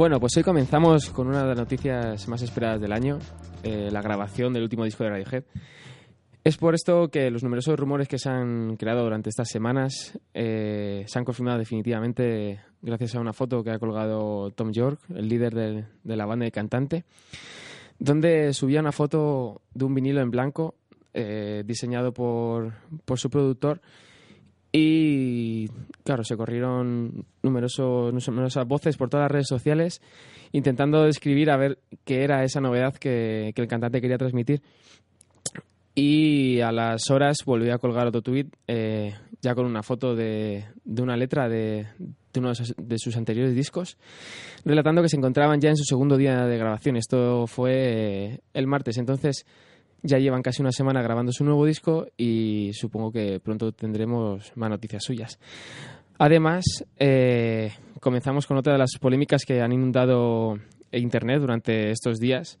Bueno, pues hoy comenzamos con una de las noticias más esperadas del año, eh, la grabación del último disco de Radiohead. Es por esto que los numerosos rumores que se han creado durante estas semanas eh, se han confirmado definitivamente gracias a una foto que ha colgado Tom York, el líder de, la banda y cantante, donde subía una foto de un vinilo en blanco eh, diseñado por su productor y claro, se corrieron numerosos, numerosas voces por todas las redes sociales intentando describir a ver qué era esa novedad que, que el cantante quería transmitir. Y a las horas volvió a colgar otro tuit eh, ya con una foto de, de una letra de, de uno de sus, de sus, anteriores discos, relatando que se encontraban ya en su segundo día de grabación. Esto fue eh, el martes. Entonces ya llevan casi una semana grabando su nuevo disco y supongo que pronto tendremos más noticias suyas. Además, eh, comenzamos con otra de las polémicas que han inundado Internet durante estos días,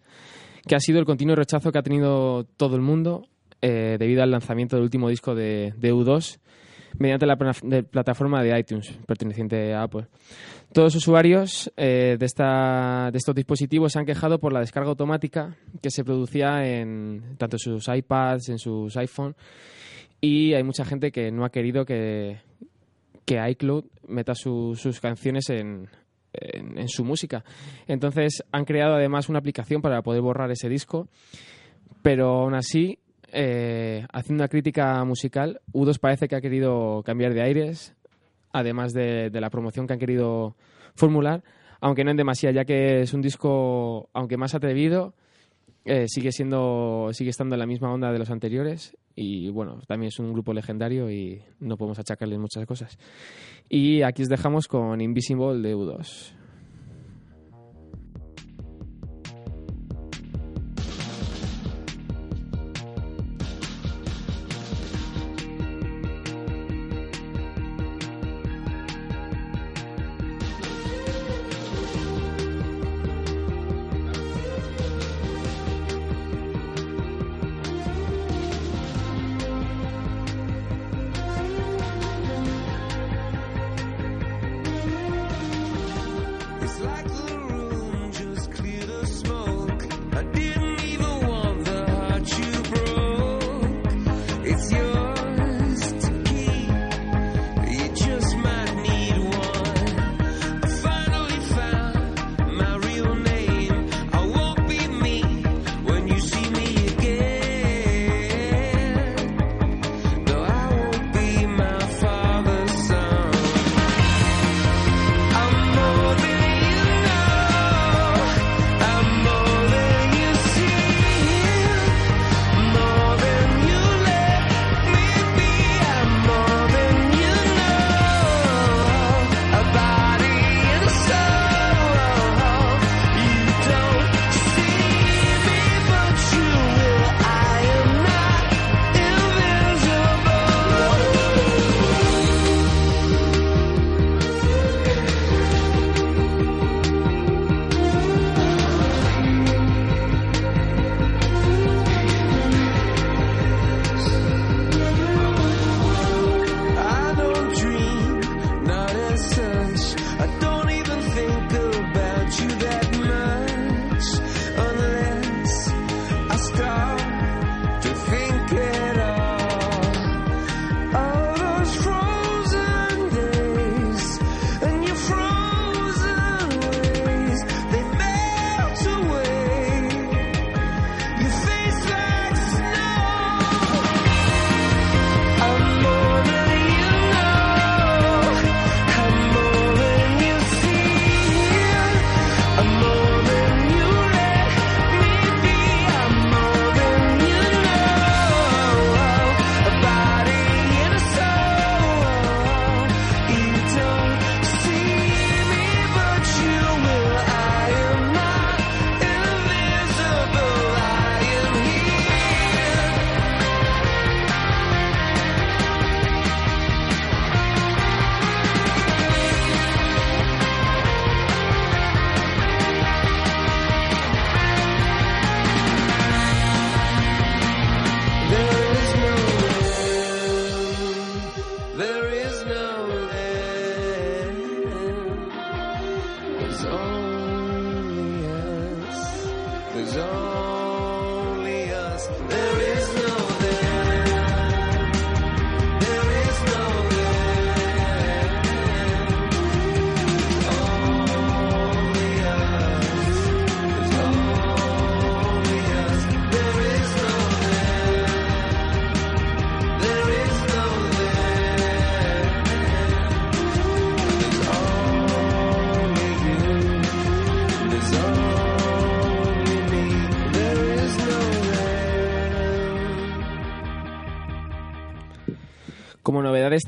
que ha sido el continuo rechazo que ha tenido todo el mundo eh, debido al lanzamiento del último disco de, de U2 mediante la plataforma de iTunes, perteneciente a Apple. Todos los usuarios eh, de, esta, de estos dispositivos se han quejado por la descarga automática que se producía en tanto sus iPads, en sus iPhone, y hay mucha gente que no ha querido que, que iCloud meta su, sus canciones en, en, en su música. Entonces han creado además una aplicación para poder borrar ese disco, pero aún así eh, haciendo una crítica musical, U2 parece que ha querido cambiar de aires, además de, la promoción que han querido formular, aunque no en demasía, ya que es un disco, aunque más atrevido, eh, sigue siendo sigue estando en la misma onda de los anteriores y bueno, también es un grupo legendario y no podemos achacarle muchas cosas. Y aquí os dejamos con Invisible de U2.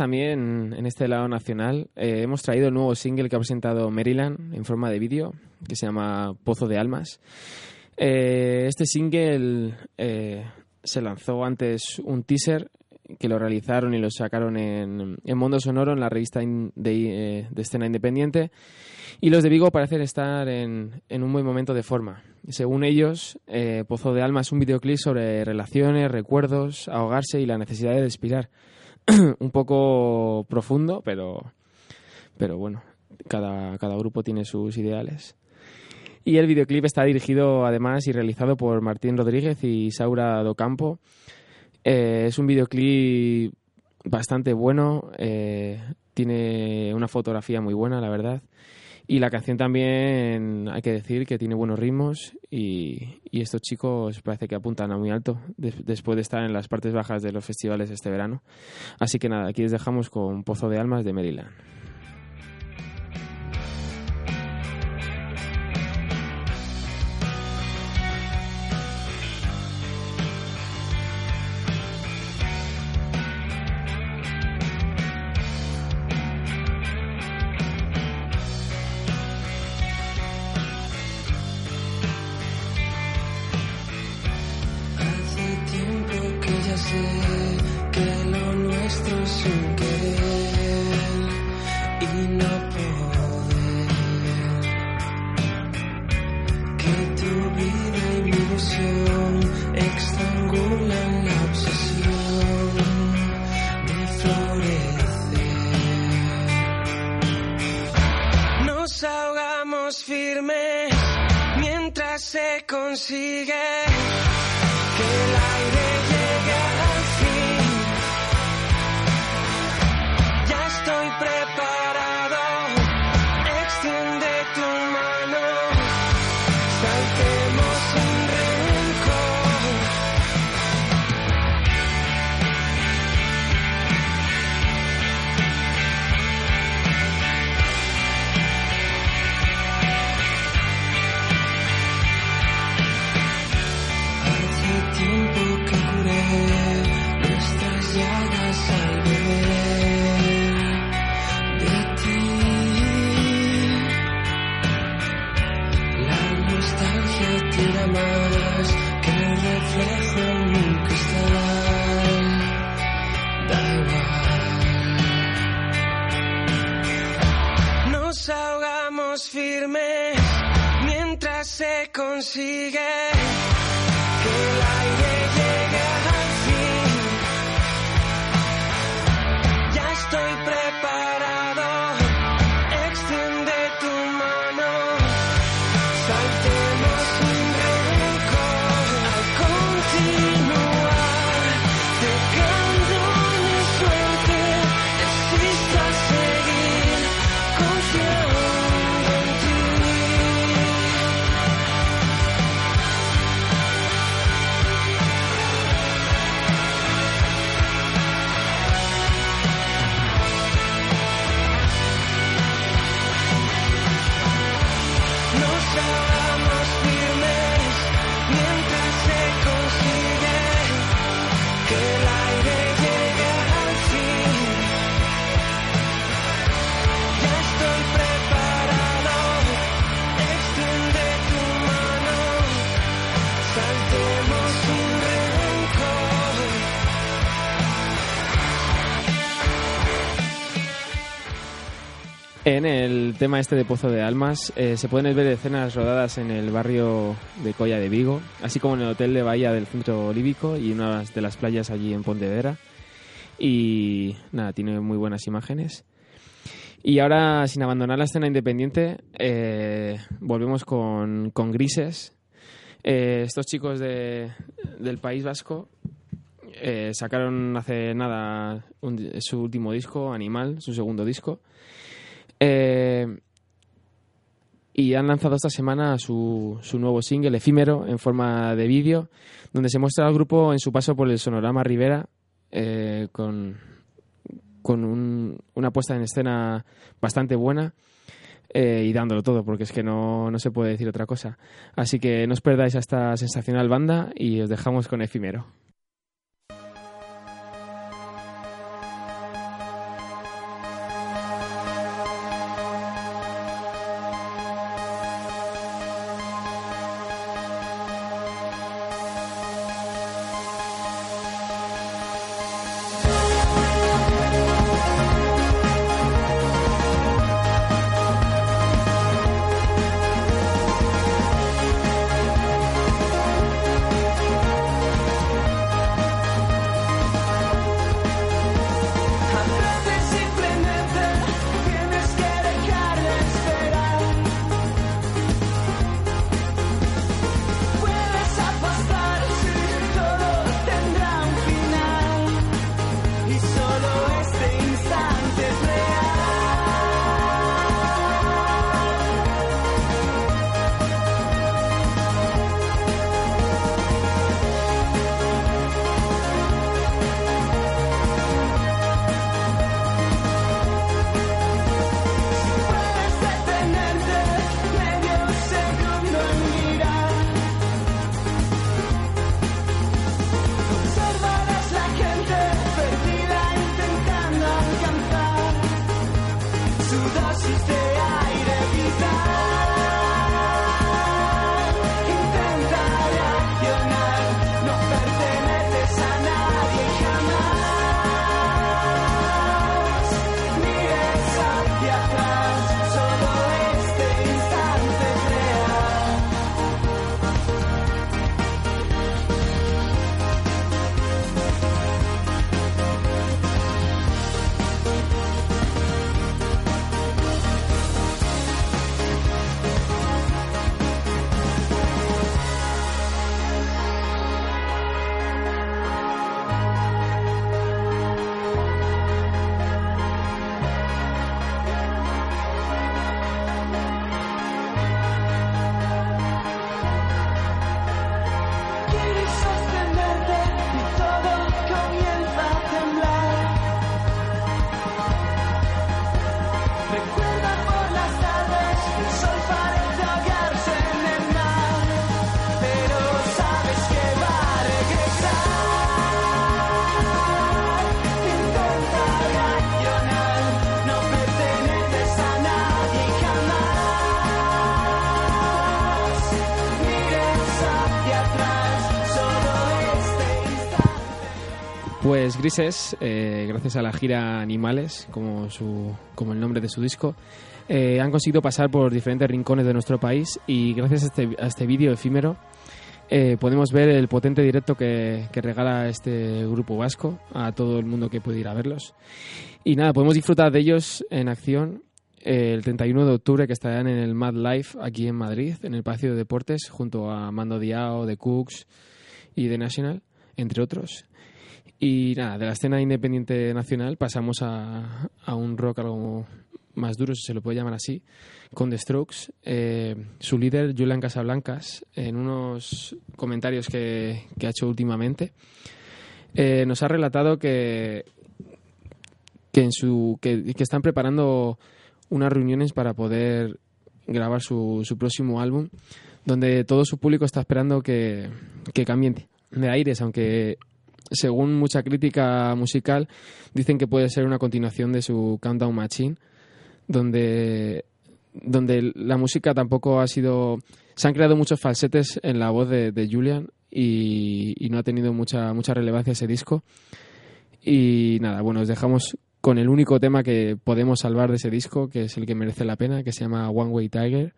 También en este lado nacional. Eh, hemos traído el nuevo single que ha presentado Maryland en forma de vídeo, que se llama Pozo de Almas. Eh, este single eh, se lanzó antes un teaser que lo realizaron y lo sacaron en, en Mundo Sonoro, en la revista de, escena independiente. Y los de Vigo parecen estar en, en un buen momento de forma. Según ellos, Pozo de Almas es un videoclip sobre relaciones, recuerdos, ahogarse y la necesidad de respirar. un poco profundo, pero, pero bueno, cada, cada grupo tiene sus ideales. Y el videoclip está dirigido además y realizado por Martín Rodríguez y Saura Docampo. Eh, es un videoclip bastante bueno, eh, tiene una fotografía muy buena, la verdad. Y la canción también, hay que decir que tiene buenos ritmos y, estos chicos parece que apuntan a muy alto después de estar en las partes bajas de los festivales este verano. Así que nada, aquí les dejamos con Pozo de Almas de Maryland. Tema este de Pozo de Almas eh, se pueden ver escenas rodadas en el barrio de Colla de Vigo, así como en el hotel de Bahía del Centro Líbico y una de las playas allí en Pontevedra. Y nada, tiene muy buenas imágenes. Y ahora, sin abandonar la escena independiente, eh, volvemos con, Grises. Eh, estos chicos de, del País Vasco sacaron hace nada su último disco, Animal, su segundo disco. Eh, y han lanzado esta semana su, su, nuevo single efímero en forma de vídeo, donde se muestra al grupo en su paso por el Sonorama Rivera eh, con, con una puesta en escena bastante buena eh, y dándolo todo, porque es que no, no se puede decir otra cosa. Así que no os perdáis a esta sensacional banda y os dejamos con efímero. Grises, eh, gracias a la gira Animales, como, su, como el nombre de su disco, eh, han conseguido pasar por diferentes rincones de nuestro país y gracias a este, a este vídeo efímero eh, podemos ver el potente directo que, que, regala este grupo vasco a todo el mundo que puede ir a verlos. Y nada, podemos disfrutar de ellos en acción el 31 de octubre que estarán en el Mad Life aquí en Madrid, en el Palacio de Deportes, junto a Mando Diao, The Cooks y The National, entre otros. Y nada, de la escena independiente nacional pasamos a, a un rock algo más duro, si se lo puede llamar así, con The Strokes. Eh, su líder, Julian Casablancas, en unos comentarios que, que ha hecho últimamente, eh, nos ha relatado que, que, en su, que, que, están preparando unas reuniones para poder grabar su, su próximo álbum, donde todo su público está esperando que, que cambien de aires, aunque según mucha crítica musical, dicen que puede ser una continuación de su Countdown Machine, donde, donde la música tampoco ha sido... Se han creado muchos falsetes en la voz de, Julian y, y, no ha tenido mucha, mucha relevancia ese disco. Y nada, bueno, os dejamos con el único tema que podemos salvar de ese disco, que es el que merece la pena, que se llama One Way Tiger,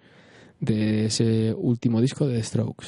de ese último disco de The Strokes.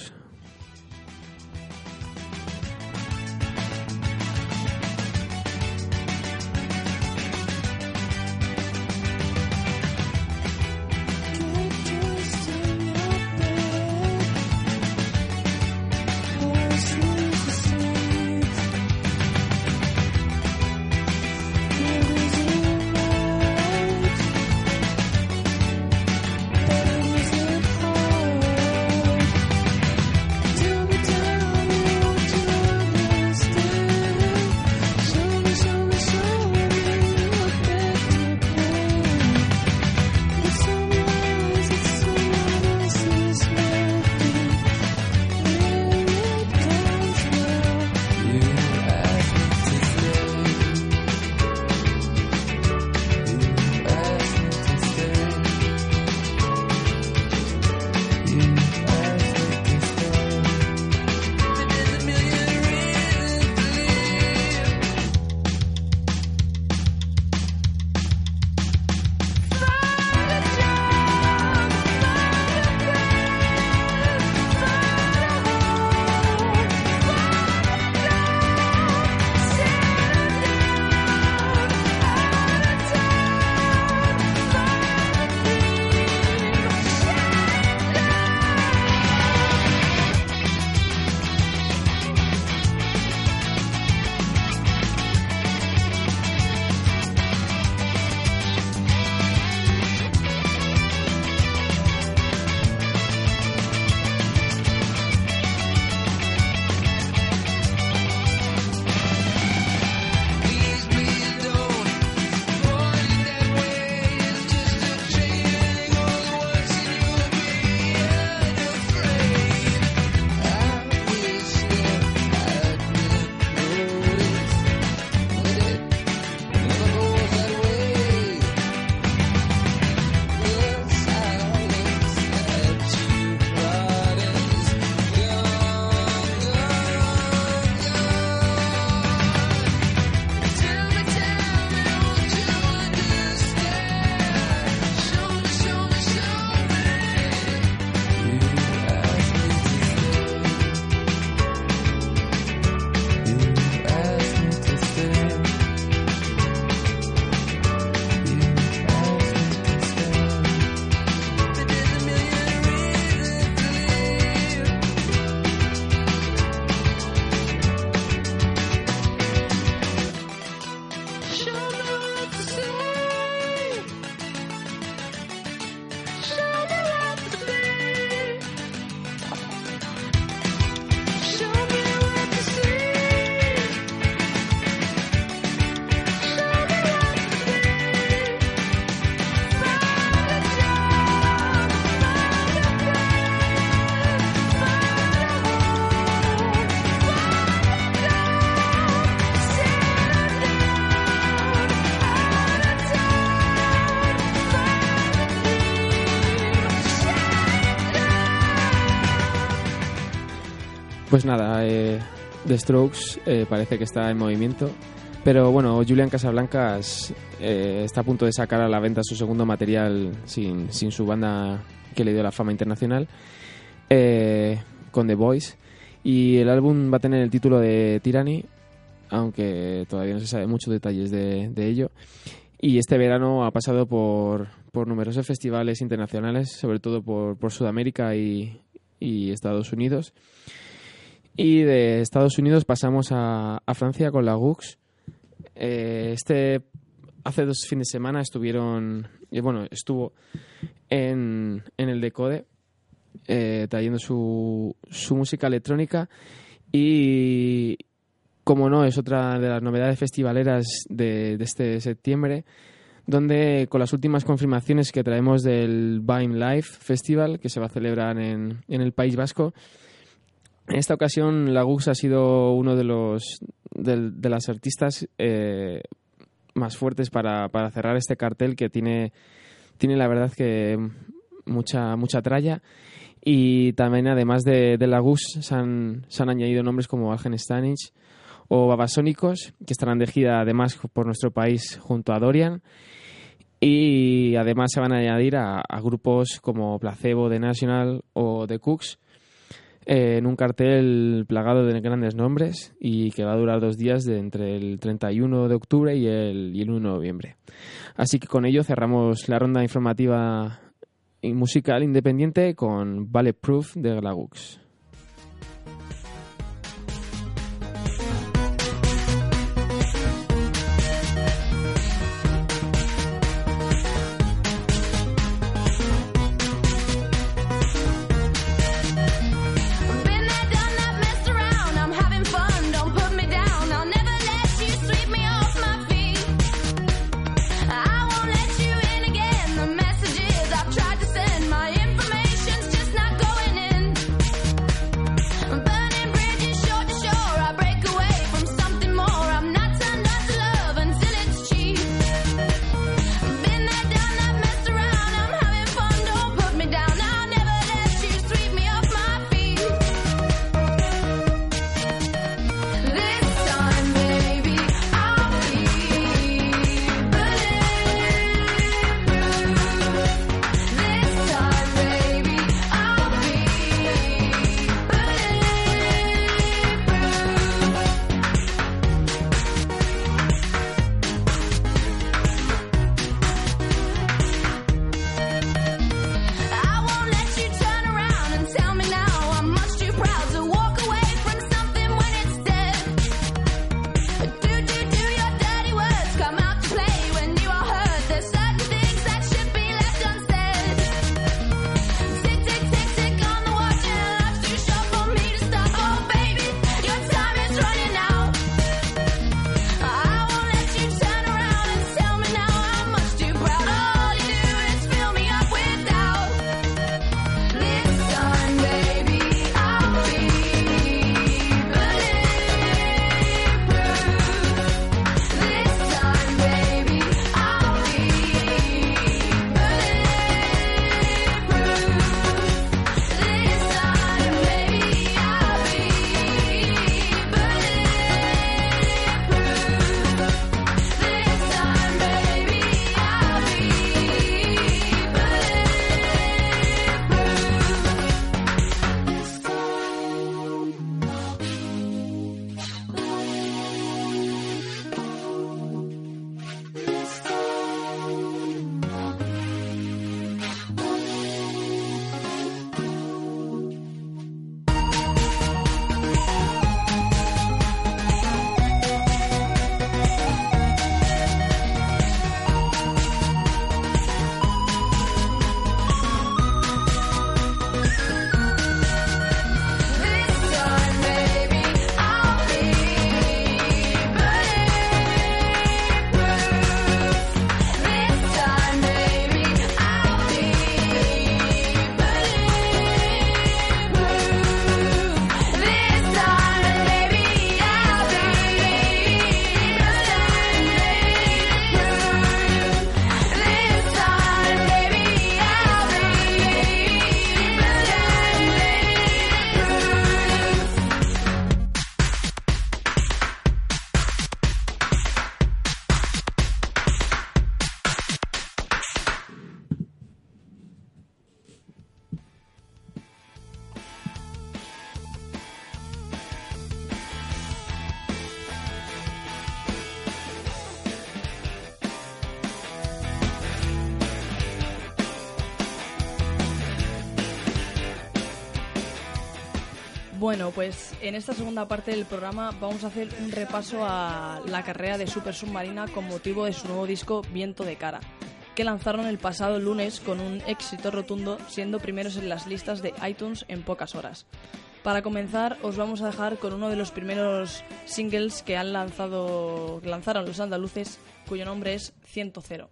Pues nada, eh, The Strokes eh, parece que está en movimiento. Pero bueno, Julian Casablancas eh, está a punto de sacar a la venta su segundo material sin, sin su banda que le dio la fama internacional, eh, con The Voice. Y el álbum va a tener el título de Tyranny, aunque todavía no se sabe muchos detalles de, ello. Y este verano ha pasado por, por numerosos festivales internacionales, sobre todo por, por Sudamérica y Estados Unidos. Y de Estados Unidos pasamos a, a Francia con la Gux. Eh, este hace dos fines de semana estuvieron, eh, bueno, estuvo en, en el Decode eh, trayendo su, su música electrónica y como no es otra de las novedades festivaleras de, de este septiembre donde con las últimas confirmaciones que traemos del Vime Live Festival que se va a celebrar en, en el País Vasco en esta ocasión, la Gux ha sido uno de los de, las artistas eh, más fuertes para, para, cerrar este cartel que tiene, tiene la verdad que mucha, mucha tralla. Y también, además de, de la Gux, se han, se han añadido nombres como Algen Stanich o Babasónicos, que estarán de gira además por nuestro país junto a Dorian. Y además se van a añadir a, a grupos como Placebo, The National o The Cooks eh, en un cartel plagado de grandes nombres y que va a durar dos días de entre el 31 de octubre y el, y el 1 de noviembre. Así que con ello cerramos la ronda informativa y musical independiente con Ballet Proof de Glagux. Bueno, pues en esta segunda parte del programa vamos a hacer un repaso a la carrera de Super Submarina con motivo de su nuevo disco Viento de Cara, que lanzaron el pasado lunes con un éxito rotundo, siendo primeros en las listas de iTunes en pocas horas. Para comenzar, os vamos a dejar con uno de los primeros singles que han lanzado, lanzaron los andaluces, cuyo nombre es Ciento Cero.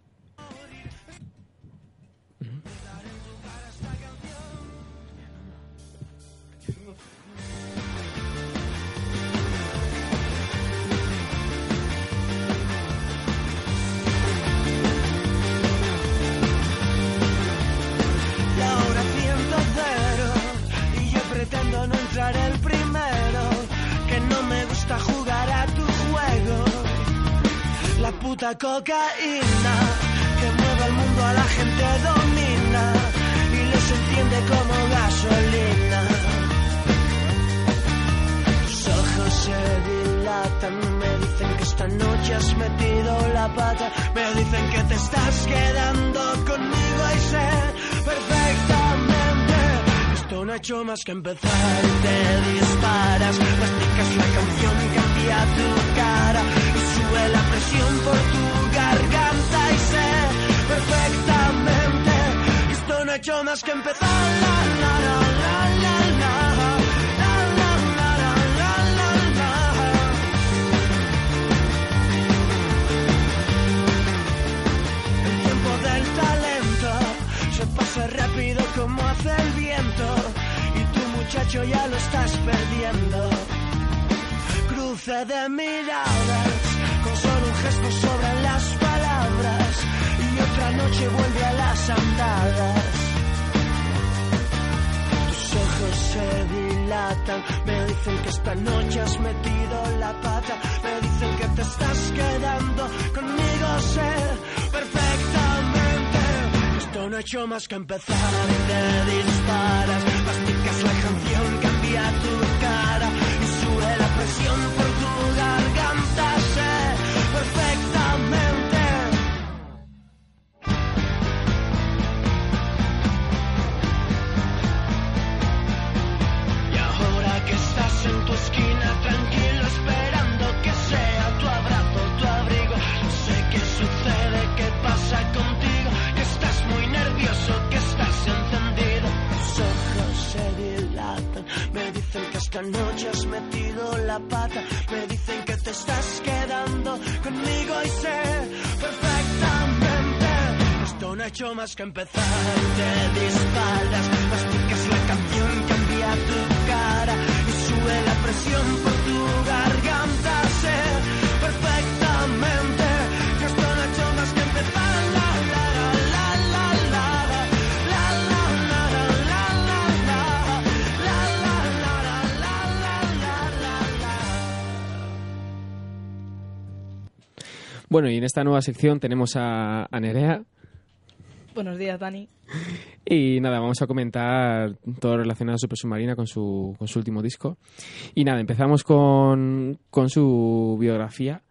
Puta cocaína, que mueve el mundo a la gente domina y los entiende como gasolina. Tus ojos se dilatan, me dicen que esta noche has metido la pata, me dicen que te estás quedando conmigo y sé perfectamente no ha hecho más que empezar. Te disparas, masticas la canción cambia tu cara. Dicen que esta noche has metido la pata, me dicen que te estás quedando conmigo, sé perfectamente no he hecho más que empezar y te disparas. Masticas la canción, cambia tu cara y sube la presión por tu garganta. Sé perfectamente. Empezar. Te disparas, masticas la canción, cambia tu cara y sube la presión por tu garganta. Sé perfectamente que esto hecho más que empezar. Bueno, y en esta nueva sección tenemos a, Nerea. Buenos días, Dani. Y nada, vamos a comentar todo relacionado a Super Submarina con su, con su último disco. Y nada, empezamos con, con su biografía.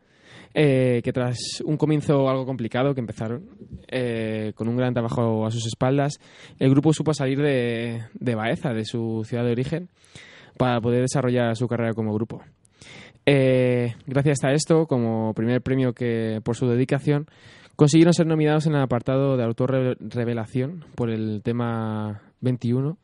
Eh, que tras un comienzo algo complicado que empezaron, eh, con un gran trabajo a sus espaldas, el grupo supo salir de, de Baeza, de su ciudad de origen, para poder desarrollar su carrera como grupo. Eh, gracias a esto, como primer premio que por su dedicación, consiguieron ser nominados en el apartado de autor revelación por el tema 21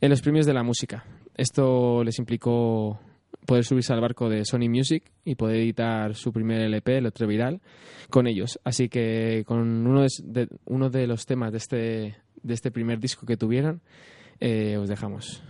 en los premios de la música. Esto les implicó poder subirse al barco de Sony Music y poder editar su primer LP, el otro viral, con ellos. Así que con uno de, uno de los temas de este, de este primer disco que tuvieron, eh, os dejamos.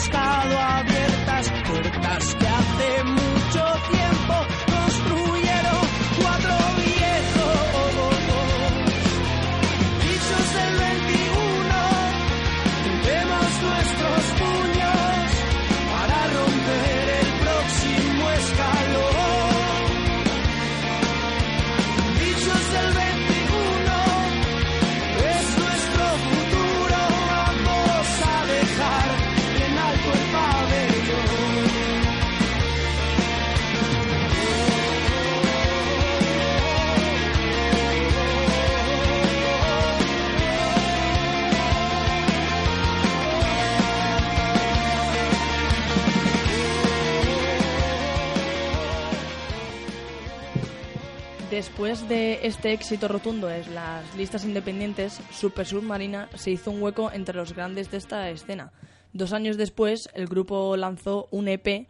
pescado Después de este éxito rotundo en las listas independientes, Super Submarina se hizo un hueco entre los grandes de esta escena. Dos años después, el grupo lanzó un EP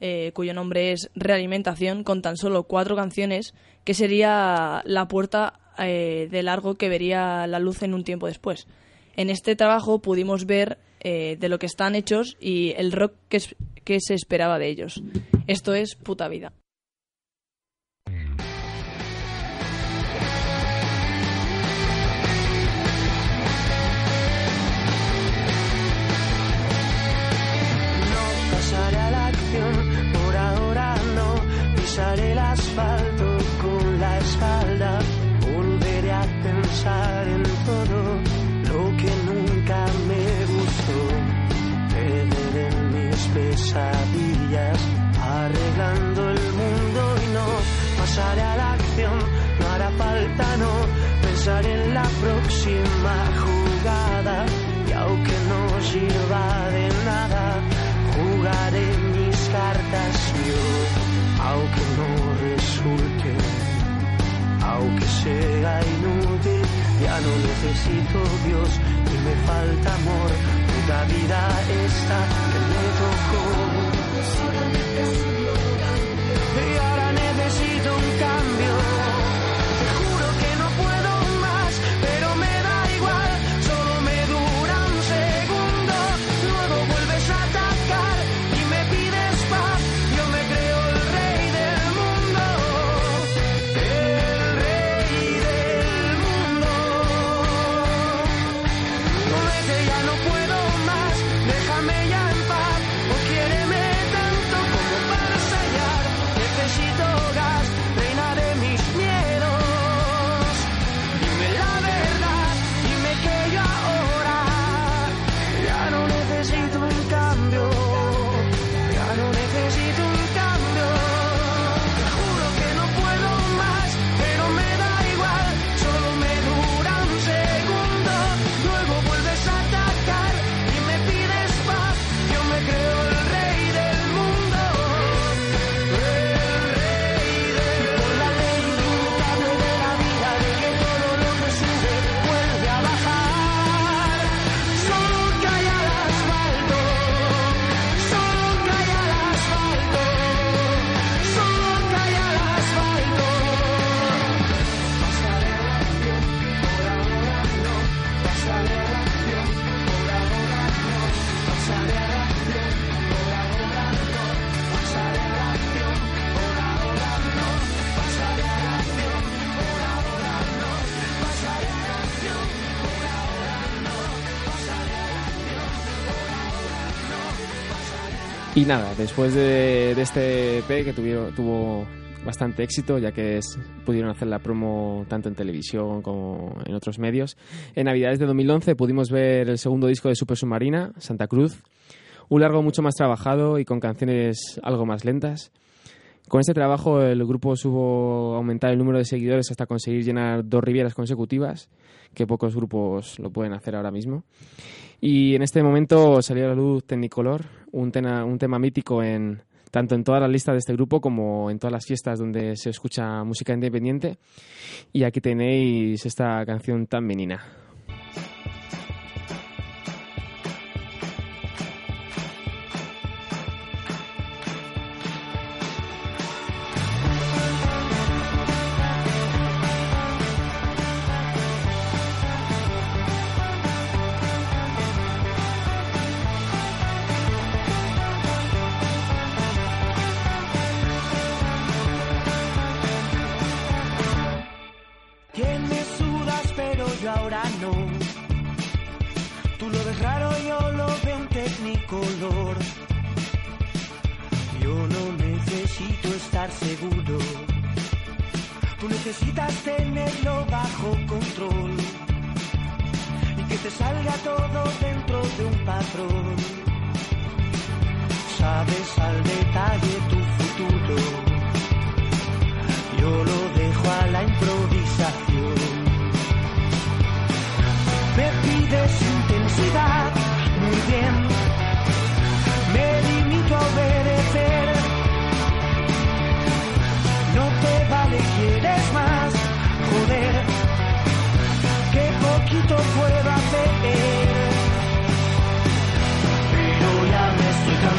eh, cuyo nombre es Realimentación, con tan solo cuatro canciones, que sería la puerta eh, de largo que vería la luz en un tiempo después. En este trabajo pudimos ver eh, de lo que están hechos y el rock que, es- que se esperaba de ellos. Esto es puta vida. Pisaré el asfalto sea inútil, ya no necesito Dios y me falta amor. Puta vida esta que me tocó. Y nada, después de, de este EP que tuvieron, tuvo bastante éxito, ya que es- pudieron hacer la promo tanto en televisión como en otros medios, en Navidades de 2011 pudimos ver el segundo disco de Super Submarina, Santa Cruz, un largo mucho más trabajado y con canciones algo más lentas. Con este trabajo el grupo supo aumentar el número de seguidores hasta conseguir llenar dos rivieras consecutivas, que pocos grupos lo pueden hacer ahora mismo. Y en este momento salió a la luz Technicolor, un, tena- un tema mítico en tanto en todas las listas de este grupo como en todas las fiestas donde se escucha música independiente. Y aquí tenéis esta canción tan menina. Seguro. Tú necesitas tenerlo bajo control. Y que te salga todo dentro de un patrón. Sabes al detalle tu futuro. Yo lo dejo a la improvisación. Me pides intensidad,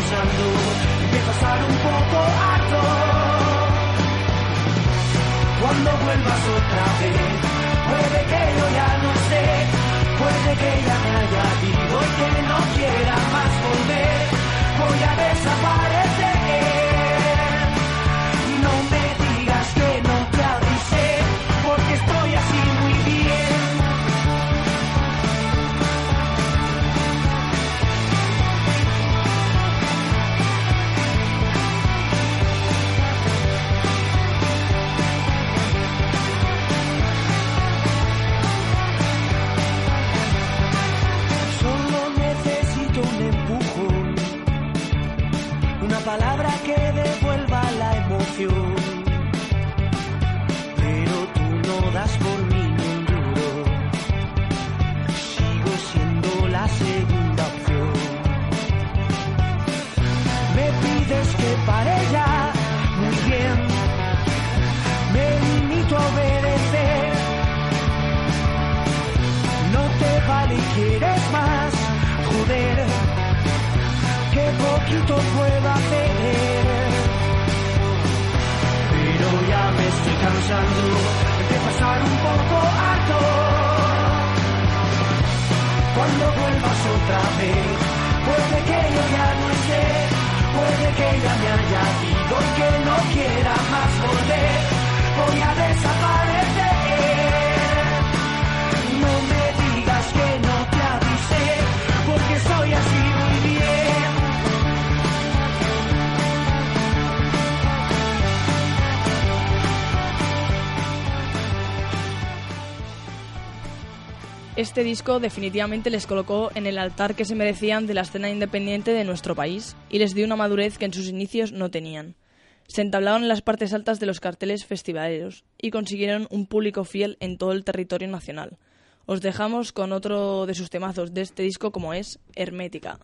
estoy cansando, empiezo a estar un poco harto cuando vuelvas otra vez. Puede que yo ya no esté, puede que ya me haya ido y que no quiera más volver. Voy a desaparecer. Segunda opción. Me pides que pare ya, muy bien, me limito a obedecer. No te vale y quieres más, joder, qué poquito puedo hacer. Pero ya me estoy cansando de pasar un poco harto. Cuando vuelvas otra vez, puede que yo ya no esté, puede que ya me haya ido y que no quiera más volver. Voy a desaparecer. Este disco definitivamente les colocó en el altar que se merecían de la escena independiente de nuestro país y les dio una madurez que en sus inicios no tenían. Se entablaron en las partes altas de los carteles festivaleros y consiguieron un público fiel en todo el territorio nacional. Os dejamos con otro de sus temazos de este disco como es Hermética.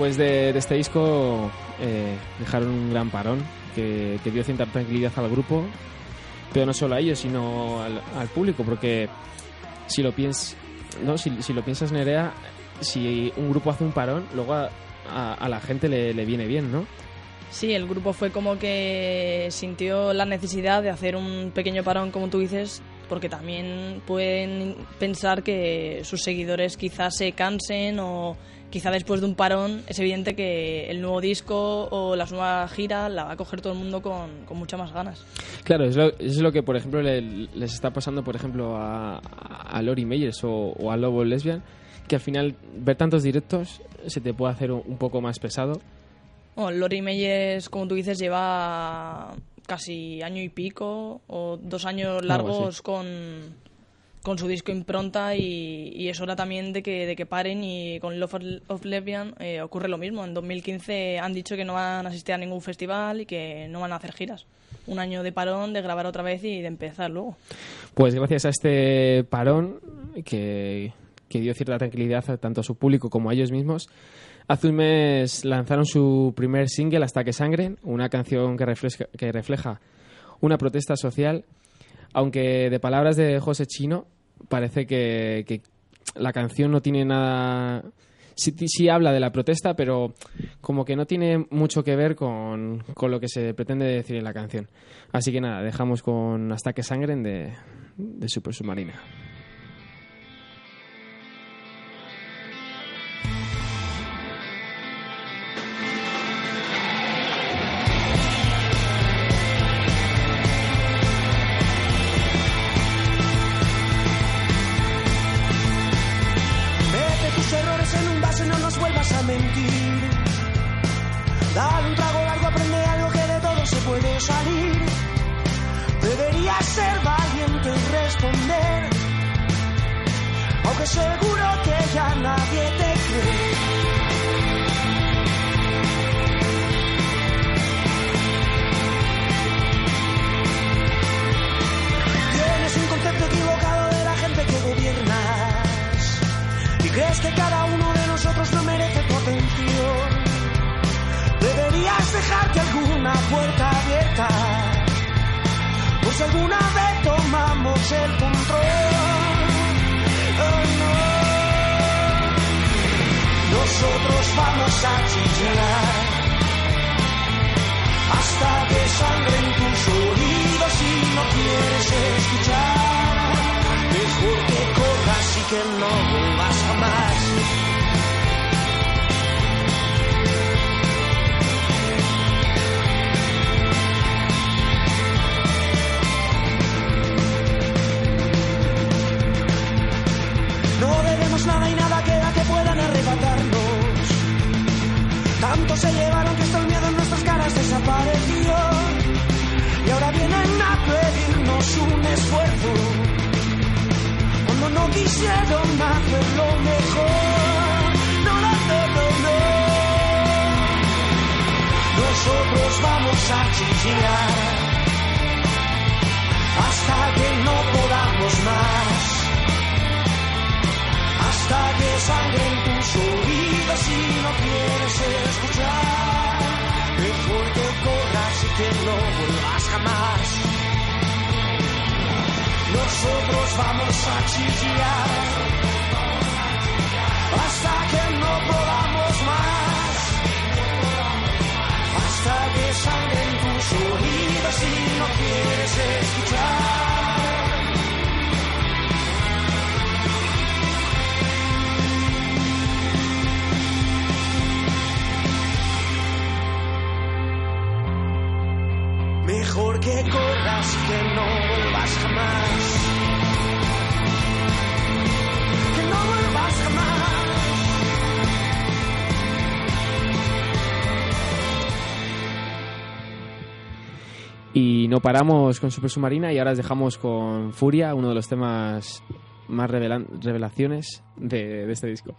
Después de, este disco eh, dejaron un gran parón que, dio cierta tranquilidad al grupo, pero no solo a ellos, sino al, al público, porque si lo piensas, no, si, lo piensas Nerea, si un grupo hace un parón, luego a la gente le, le viene bien, ¿no? Sí, el grupo fue como que sintió la necesidad de hacer un pequeño parón, como tú dices, porque también pueden pensar que sus seguidores quizás se cansen o quizá después de un parón es evidente que el nuevo disco o la nueva gira la va a coger todo el mundo con, con muchas más ganas. Claro, es lo, es lo que, por ejemplo, le- les está pasando, por ejemplo, a, a Lori Meyers o, o a Lobo Lesbian, que al final ver tantos directos se te puede hacer un, un poco más pesado. Bueno, Lori Meyers, como tú dices, lleva casi año y pico o dos años largos con, con su disco Impronta y, y es hora también de que, de que paren y con Love of Lesbian eh, ocurre lo mismo. En 2015 han dicho que no van a asistir a ningún festival y que no van a hacer giras. Un año de parón, de grabar otra vez y de empezar luego. Pues gracias a este parón que, que dio cierta tranquilidad a tanto a su público como a ellos mismos, hace un mes lanzaron su primer single, Hasta que sangren, una canción que refleja, que refleja una protesta social, aunque de palabras de José Chino parece que, la canción no tiene nada... Sí, sí habla de la protesta, pero como que no tiene mucho que ver con, con lo que se pretende decir en la canción. Así que nada, dejamos con Hasta que sangren de, de Super Submarina. Tus errores en un vaso no nos vuelvas a mentir. Dale un trago largo, aprende algo que de todo se puede salir. Deberías ser valiente y responder. Aunque seguro que ya nadie y crees que cada uno de nosotros no merece tu atención. Deberías dejar que alguna puerta abierta, si alguna vez tomamos el control. Oh, no. Nosotros vamos a chillar hasta que sangren tus oídos si no quieres escuchar. Mejor que corras y que no se llevaron que el miedo en nuestras caras desapareció. Y ahora vienen a pedirnos un esfuerzo. Cuando no quisieron hacerlo mejor. No, no, no, no, no. Nosotros vamos a chillar. Hasta que no podamos más hasta que sangren tus oídos vamos a chillar hasta que no podamos más. Hasta que sangren tus oídos y no quieres escuchar. Mejor que corras que no no paramos con Super Submarina y ahora os dejamos con Furia, uno de los temas más revelaciones de, de este disco.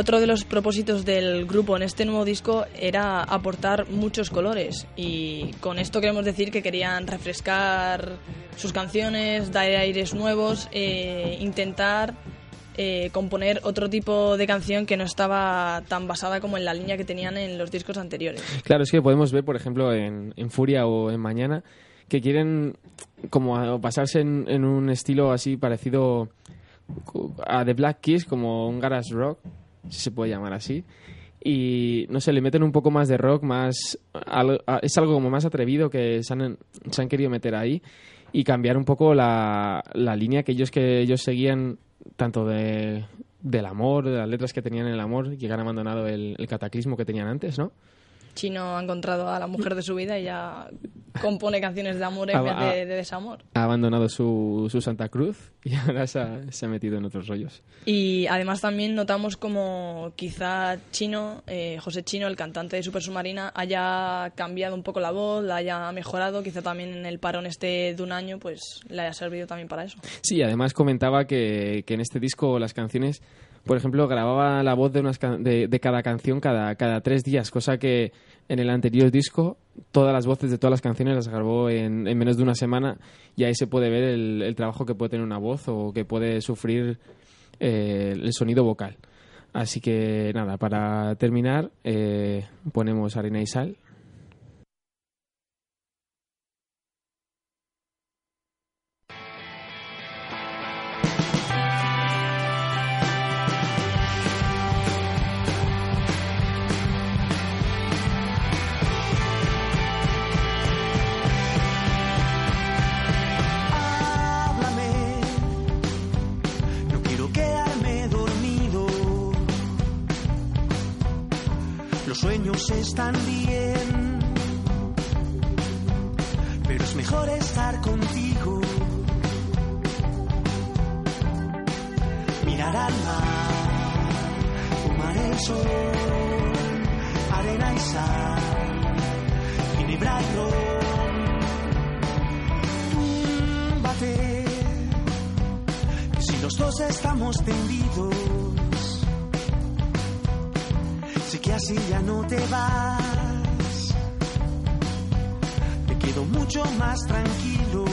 Otro de los propósitos del grupo en este nuevo disco era aportar muchos colores. Y con esto queremos decir que querían refrescar sus canciones, dar aires nuevos, eh, intentar eh, componer otro tipo de canción que no estaba tan basada como en la línea que tenían en los discos anteriores. Claro, es que podemos ver, por ejemplo, en, en Furia o en Mañana, que quieren como basarse en, en un estilo así parecido a The Black Keys, como un garage rock, si se puede llamar así. Y no sé, le meten un poco más de rock, más es algo como más atrevido que se han, se han querido meter ahí y cambiar un poco la, la línea que ellos que ellos seguían tanto de, del amor, de las letras que tenían en el amor, que han abandonado el, el cataclismo que tenían antes, ¿no? Chino ha encontrado a la mujer de su vida y ya compone canciones de amor en vez de, de, desamor. Ha abandonado su, su Santa Cruz y ahora se ha, se ha, metido en otros rollos. Y además también notamos como quizá Chino, eh, José Chino, el cantante de Super Submarina, haya cambiado un poco la voz, la haya mejorado, quizá también en el parón este de un año pues le haya servido también para eso. Sí, además comentaba que, que en este disco las canciones por ejemplo, grababa la voz de, unas de, de, cada canción cada, cada tres días, cosa que en el anterior disco todas las voces de todas las canciones las grabó en, en menos de una semana y ahí se puede ver el, el, trabajo que puede tener una voz o que puede sufrir eh, el sonido vocal. Así que nada, para terminar eh, ponemos Arena y Sal. Están bien, pero es mejor estar contigo. Mirar al mar, fumar el sol, arena y sal, ginebra y ron. Túmbate, si los dos estamos tendidos que así ya no te vas. Me quedo mucho más tranquilo.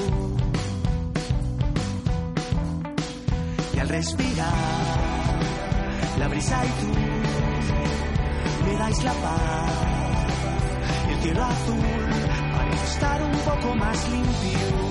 Y al respirar, la brisa y tú me dais la paz. El cielo azul parece estar un poco más limpio.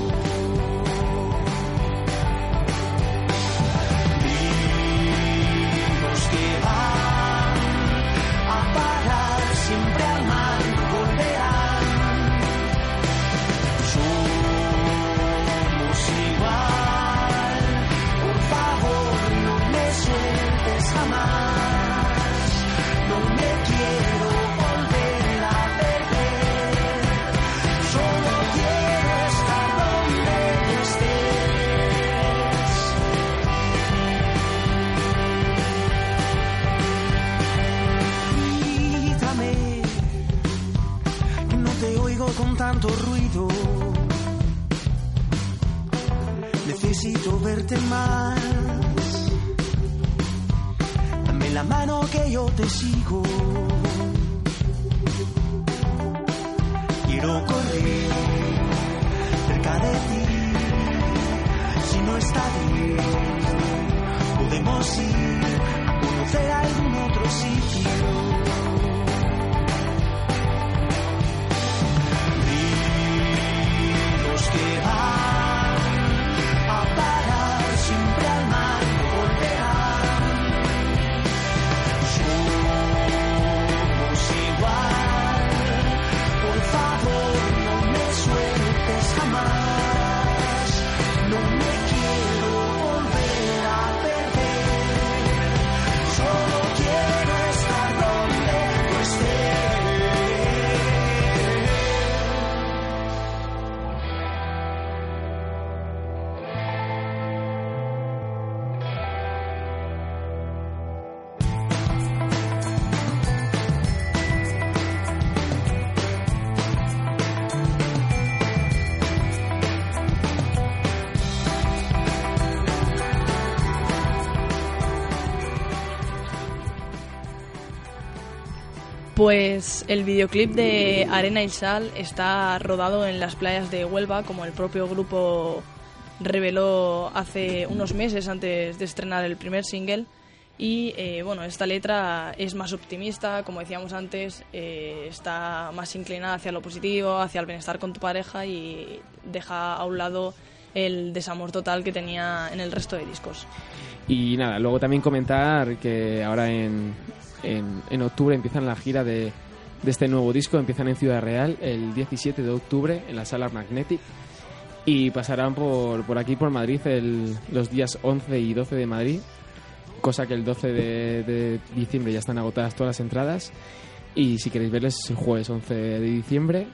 Pues el videoclip de Arena y Sal está rodado en las playas de Huelva, como el propio grupo reveló hace unos meses antes de estrenar el primer single. Y eh, bueno, esta letra es más optimista, como decíamos antes, eh, está más inclinada hacia lo positivo, hacia el bienestar con tu pareja y deja a un lado el desamor total que tenía en el resto de discos. Y nada, luego también comentar que ahora en, en, octubre empiezan la gira de, este nuevo disco, empiezan en Ciudad Real el 17 de octubre en la sala Magnetic y pasarán por, aquí, por Madrid, los días 11 y 12 de Madrid cosa que el 12 de, de, diciembre ya están agotadas todas las entradas. Y si queréis verles, el jueves 11 de diciembre,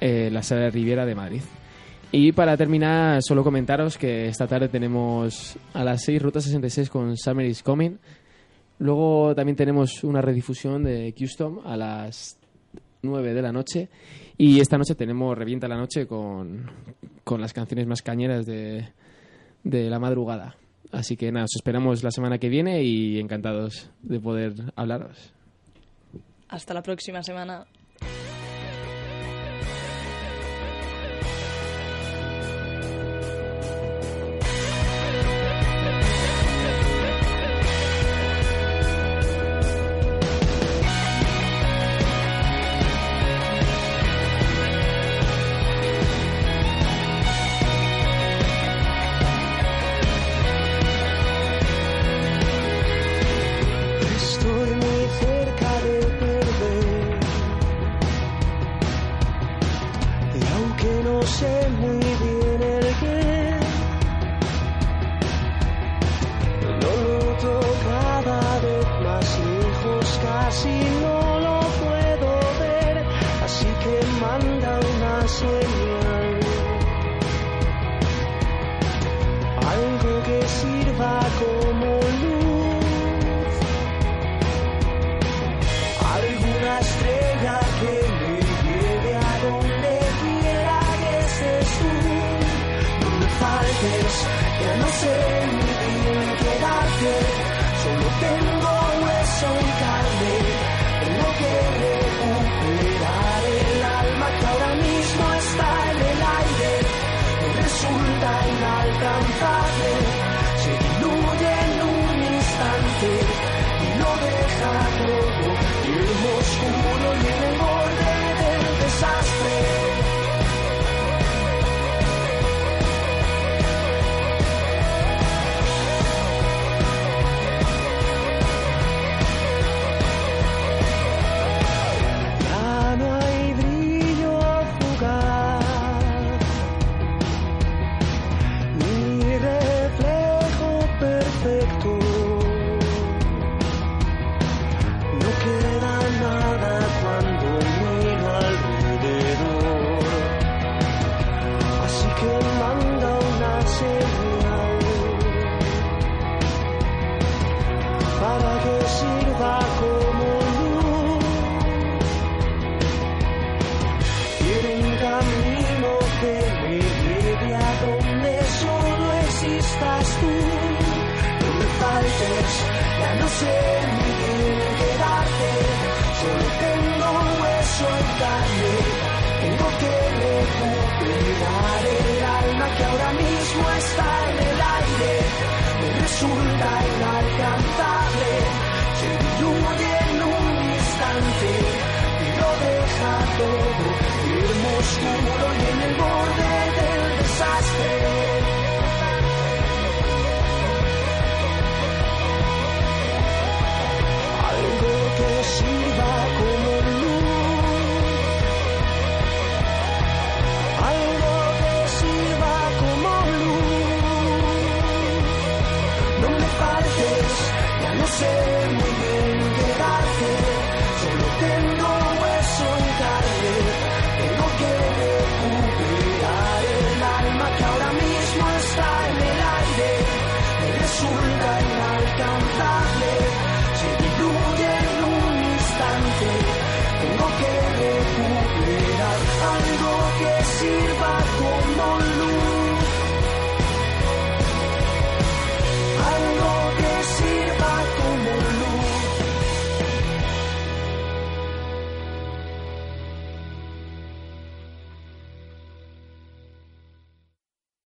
eh, la sala de Riviera de Madrid. Y para terminar, solo comentaros que esta tarde tenemos a las 6 Ruta 66 con Summer is Coming. Luego también tenemos una redifusión de Custom a las 9 de la noche. Y esta noche tenemos Revienta la Noche con, con las canciones más cañeras de, de la madrugada. Así que nada, os esperamos la semana que viene y encantados de poder hablaros. Hasta la próxima semana.